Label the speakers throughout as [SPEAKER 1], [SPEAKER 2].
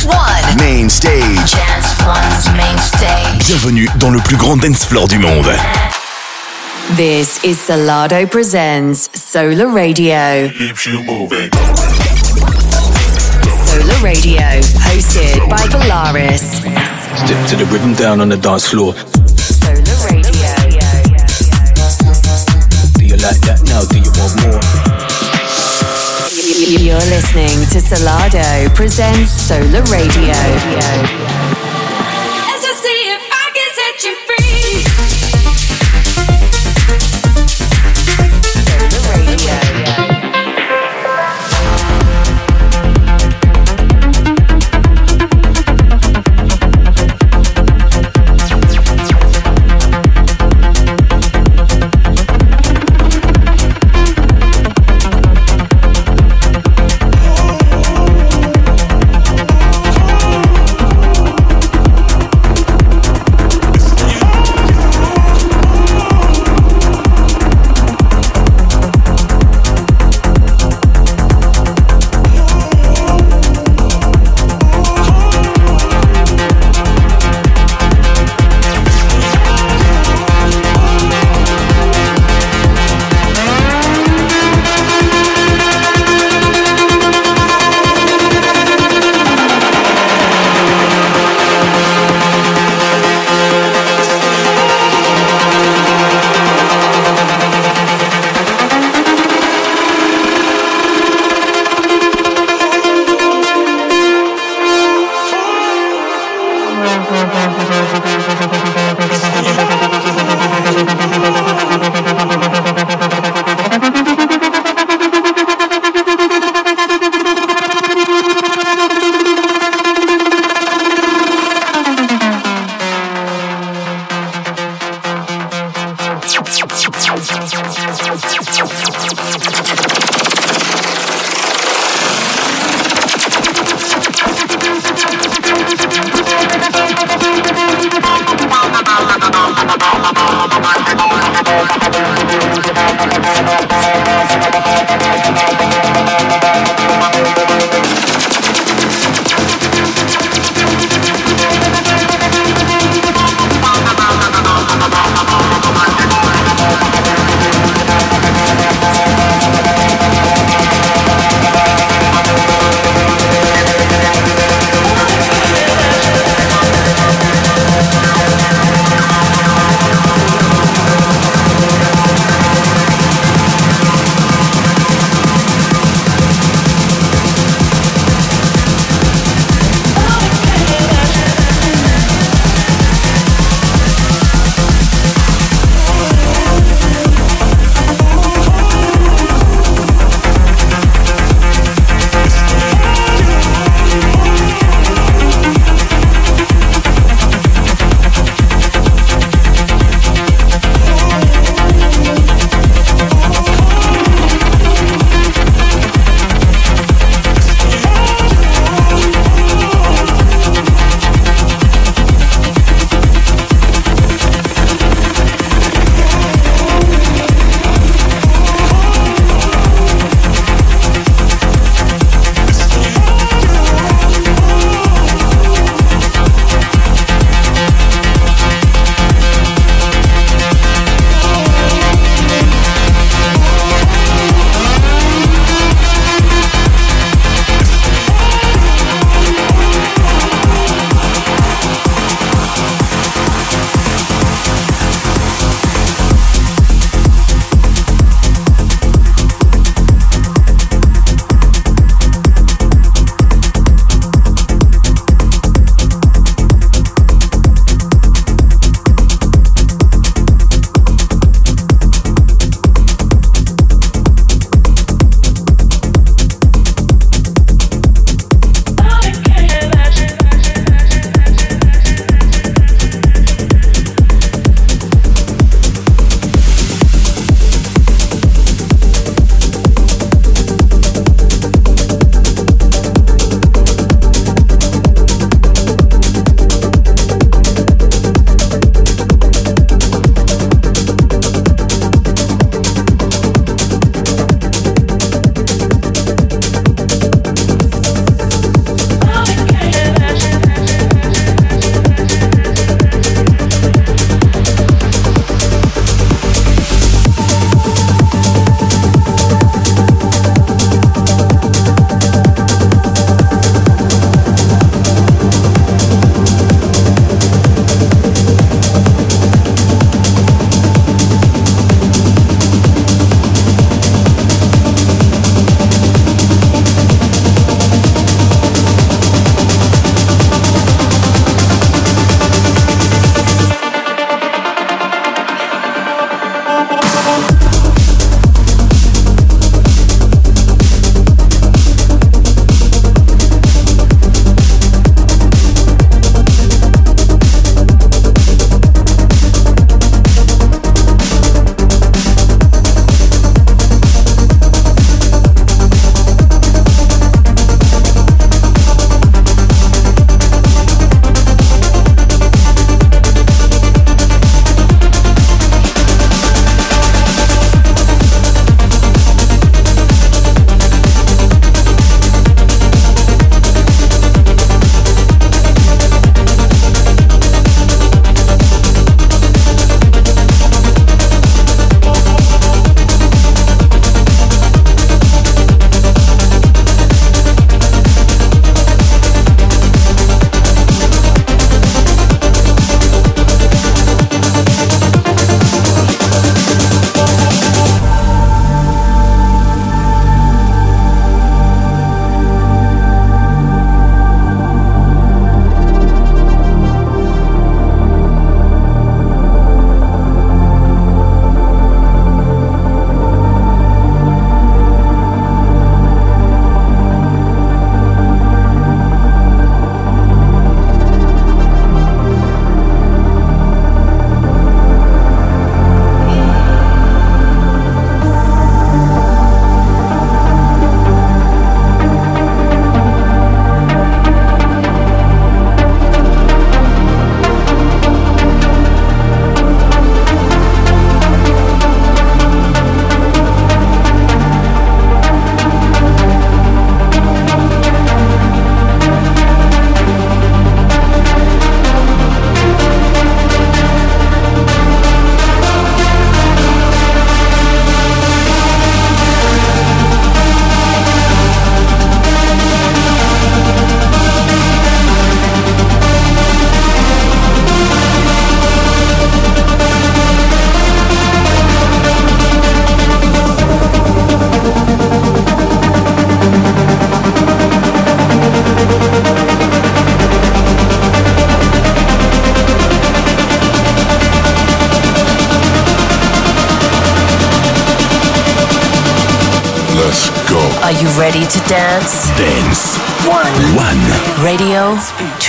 [SPEAKER 1] Dance One.
[SPEAKER 2] Main stage.
[SPEAKER 1] Dance One's main stage.
[SPEAKER 2] Bienvenue dans le plus grand dance floor du monde.
[SPEAKER 3] This is Solardo Presents Solar Radio.
[SPEAKER 4] Keeps you moving.
[SPEAKER 3] Solar Radio, hosted by Polaris.
[SPEAKER 5] Step to the rhythm down on the dance floor.
[SPEAKER 3] Solar Radio.
[SPEAKER 5] Do you like that now? Do you want more?
[SPEAKER 3] You're listening to Solardo Presents Solar Radio.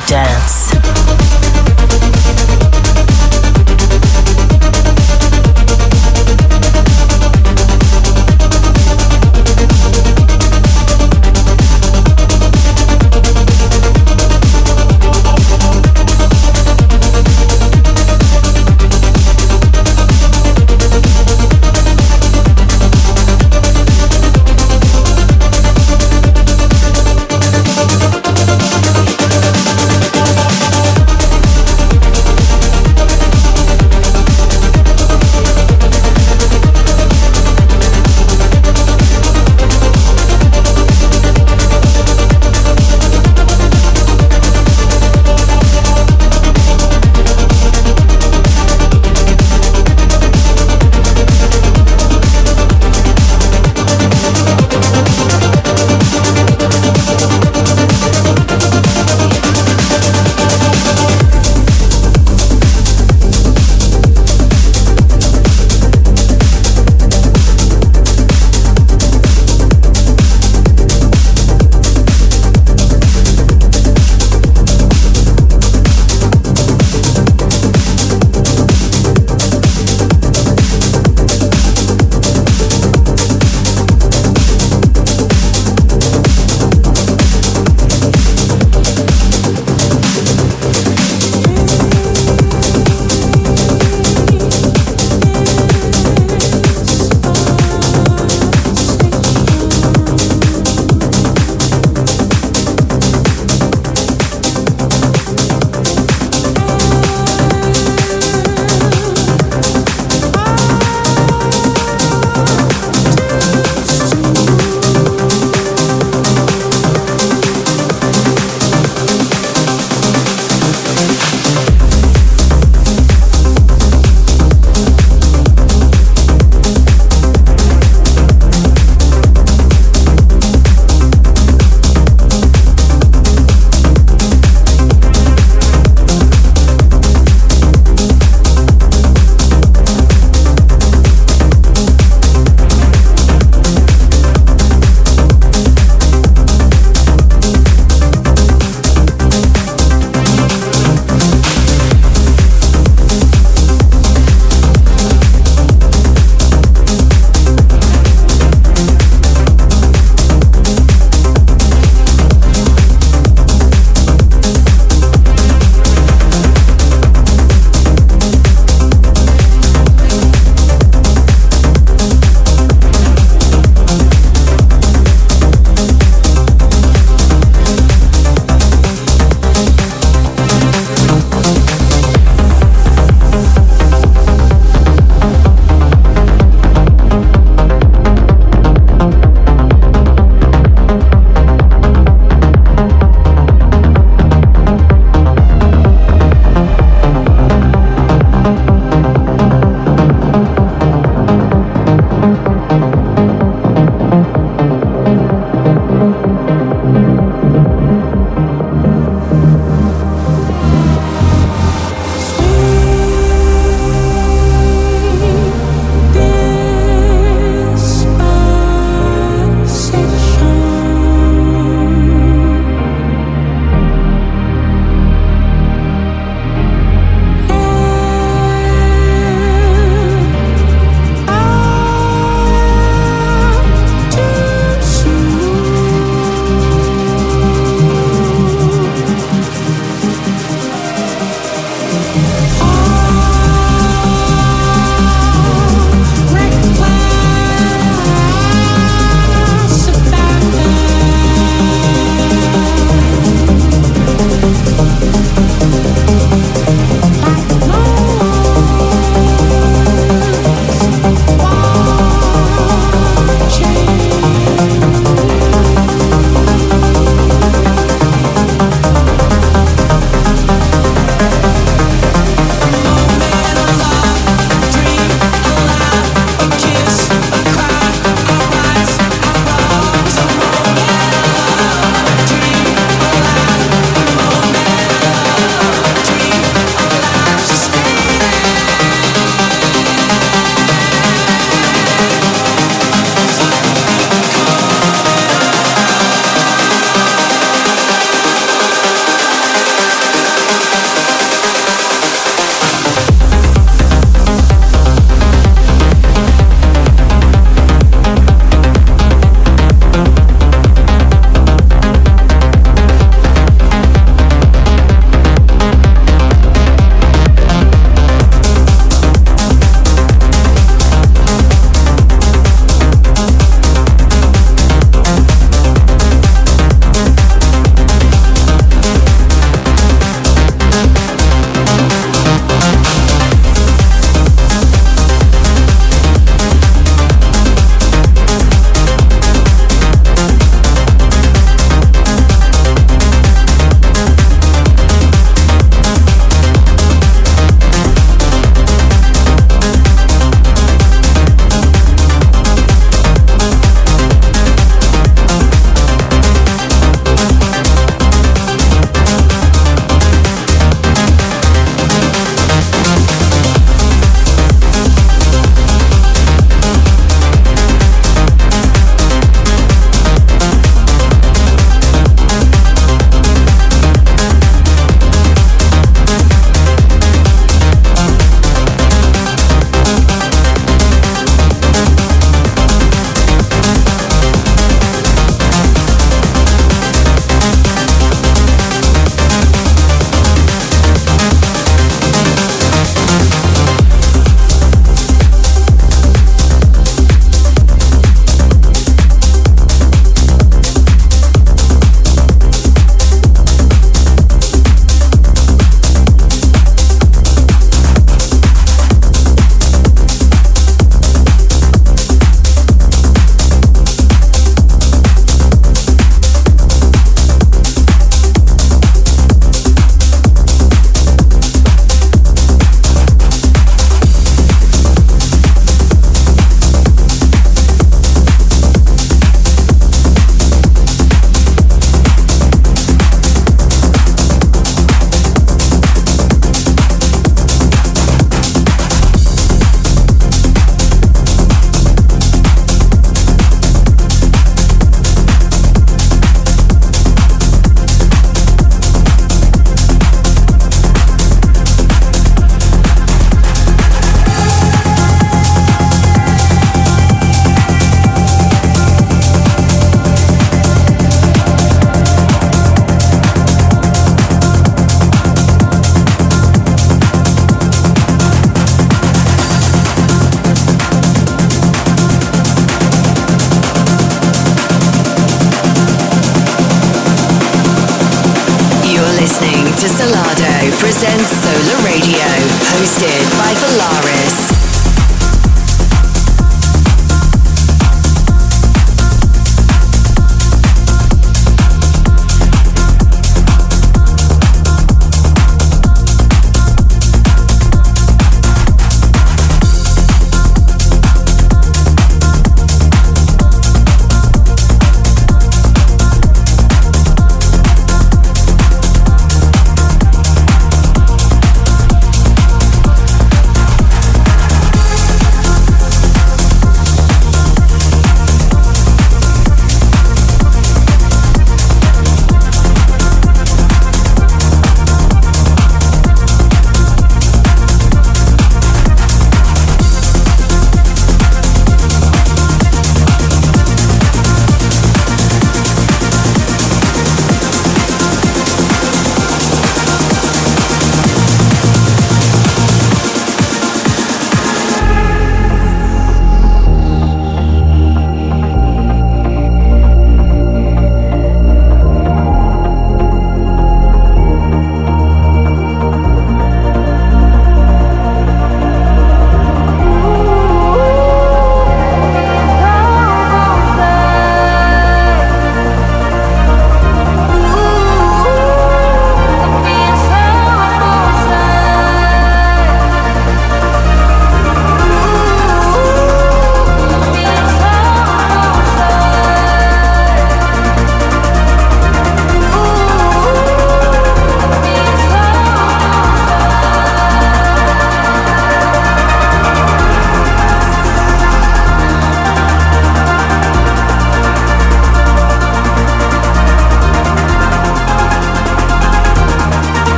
[SPEAKER 3] To dance.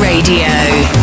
[SPEAKER 3] Radio.